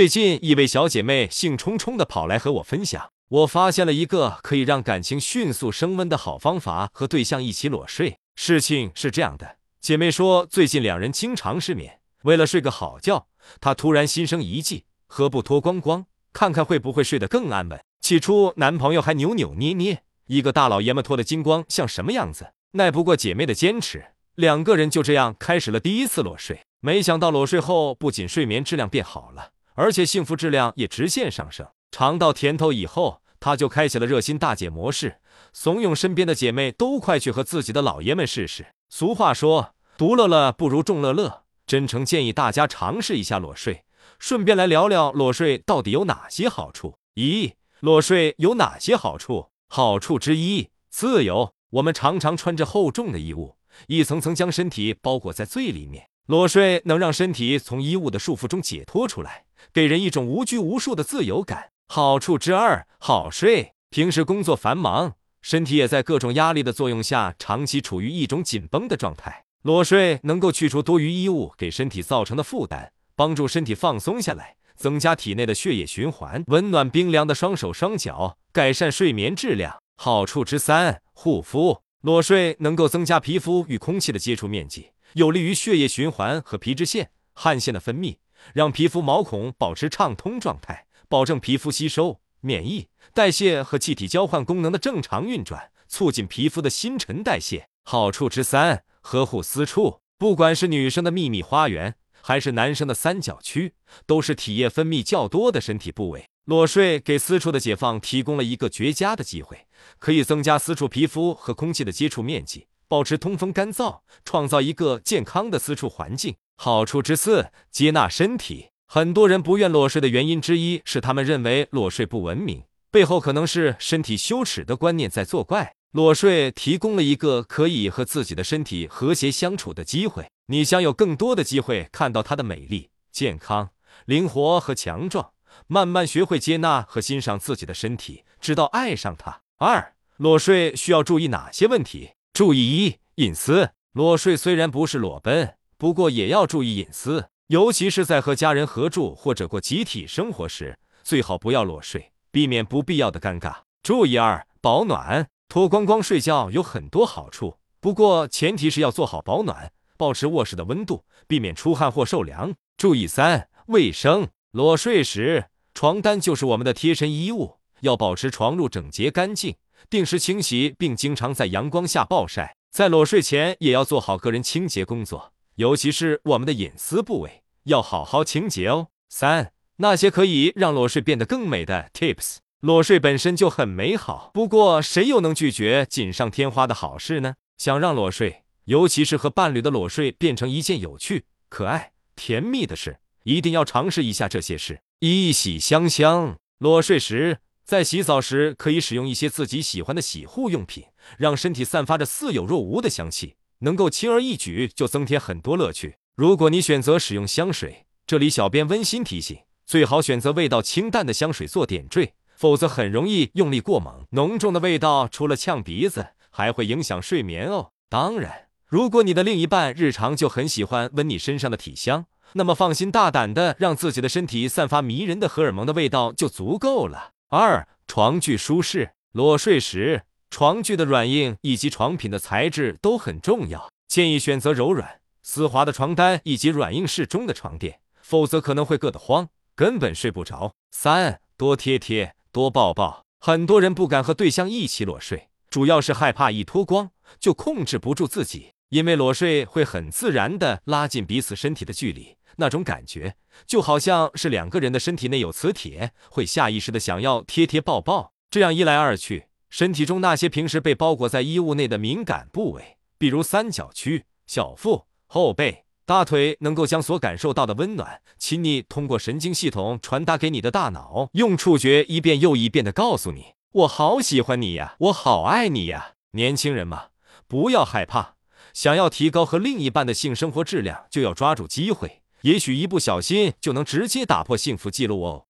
最近一位小姐妹兴冲冲地跑来和我分享，我发现了一个可以让感情迅速升温的好方法，和对象一起裸睡。事情是这样的，姐妹说最近两人经常失眠，为了睡个好觉，她突然心生一计，何不脱光光，看看会不会睡得更安稳？起初男朋友还扭扭捏捏，一个大老爷们脱得精光像什么样子？耐不过姐妹的坚持，两个人就这样开始了第一次裸睡。没想到裸睡后，不仅睡眠质量变好了，而且幸福质量也直线上升。尝到甜头以后，他就开启了热心大姐模式，怂恿身边的姐妹都快去和自己的老爷们试试。俗话说，独乐乐不如众乐乐，真诚建议大家尝试一下裸睡。顺便来聊聊裸睡到底有哪些好处？咦，裸睡有哪些好处？好处之一，自由。我们常常穿着厚重的衣物，一层层将身体包裹在最里面。裸睡能让身体从衣物的束缚中解脱出来，给人一种无拘无束的自由感。好处之二，好睡。平时工作繁忙，身体也在各种压力的作用下，长期处于一种紧绷的状态。裸睡能够去除多余衣物给身体造成的负担，帮助身体放松下来，增加体内的血液循环，温暖冰凉的双手双脚，改善睡眠质量。好处之三，护肤。裸睡能够增加皮肤与空气的接触面积，有利于血液循环和皮脂腺、汗腺的分泌，让皮肤毛孔保持畅通状态，保证皮肤吸收、免疫、代谢和气体交换功能的正常运转，促进皮肤的新陈代谢。好处之三，呵护私处。不管是女生的秘密花园，还是男生的三角区，都是体液分泌较多的身体部位。裸睡给私处的解放提供了一个绝佳的机会，可以增加私处皮肤和空气的接触面积，保持通风干燥，创造一个健康的私处环境。好处之四，接纳身体。很多人不愿裸睡的原因之一是他们认为裸睡不文明，背后可能是身体羞耻的观念在作怪。裸睡提供了一个可以和自己的身体和谐相处的机会，你将有更多的机会看到它的美丽、健康、灵活和强壮。慢慢学会接纳和欣赏自己的身体，直到爱上它。二、裸睡需要注意哪些问题？注意一、隐私。裸睡虽然不是裸奔，不过也要注意隐私，尤其是在和家人合住或者过集体生活时，最好不要裸睡，避免不必要的尴尬。注意二、保暖。脱光光睡觉有很多好处，不过前提是要做好保暖，保持卧室的温度，避免出汗或受凉。注意三、卫生。裸睡时，床单就是我们的贴身衣物，要保持床褥整洁干净，定时清洗，并经常在阳光下暴晒。在裸睡前，也要做好个人清洁工作，尤其是我们的隐私部位，要好好清洁哦。三、那些可以让裸睡变得更美的 tips。裸睡本身就很美好，不过谁又能拒绝锦上添花的好事呢？想让裸睡，尤其是和伴侣的裸睡，变成一件有趣、可爱、甜蜜的事。一定要尝试一下这些事。一洗香香，裸睡时在洗澡时可以使用一些自己喜欢的洗护用品，让身体散发着似有若无的香气，能够轻而易举就增添很多乐趣。如果你选择使用香水，这里小编温馨提醒，最好选择味道清淡的香水做点缀，否则很容易用力过猛，浓重的味道除了呛鼻子，还会影响睡眠哦。当然，如果你的另一半日常就很喜欢闻你身上的体香。那么放心大胆的让自己的身体散发迷人的荷尔蒙的味道就足够了。二、床具舒适，裸睡时床具的软硬以及床品的材质都很重要，建议选择柔软丝滑的床单以及软硬适中的床垫，否则可能会硌得慌，根本睡不着。三、多贴贴，多抱抱。很多人不敢和对象一起裸睡，主要是害怕一脱光就控制不住自己，因为裸睡会很自然的拉近彼此身体的距离。那种感觉就好像是两个人的身体内有磁铁，会下意识的想要贴贴抱抱。这样一来二去，身体中那些平时被包裹在衣物内的敏感部位，比如三角区、小腹、后背、大腿，能够将所感受到的温暖、亲昵通过神经系统传达给你的大脑，用触觉一遍又一遍的告诉你：“我好喜欢你呀，我好爱你呀。”年轻人嘛，不要害怕，想要提高和另一半的性生活质量，就要抓住机会。也许一不小心就能直接打破幸福记录哦。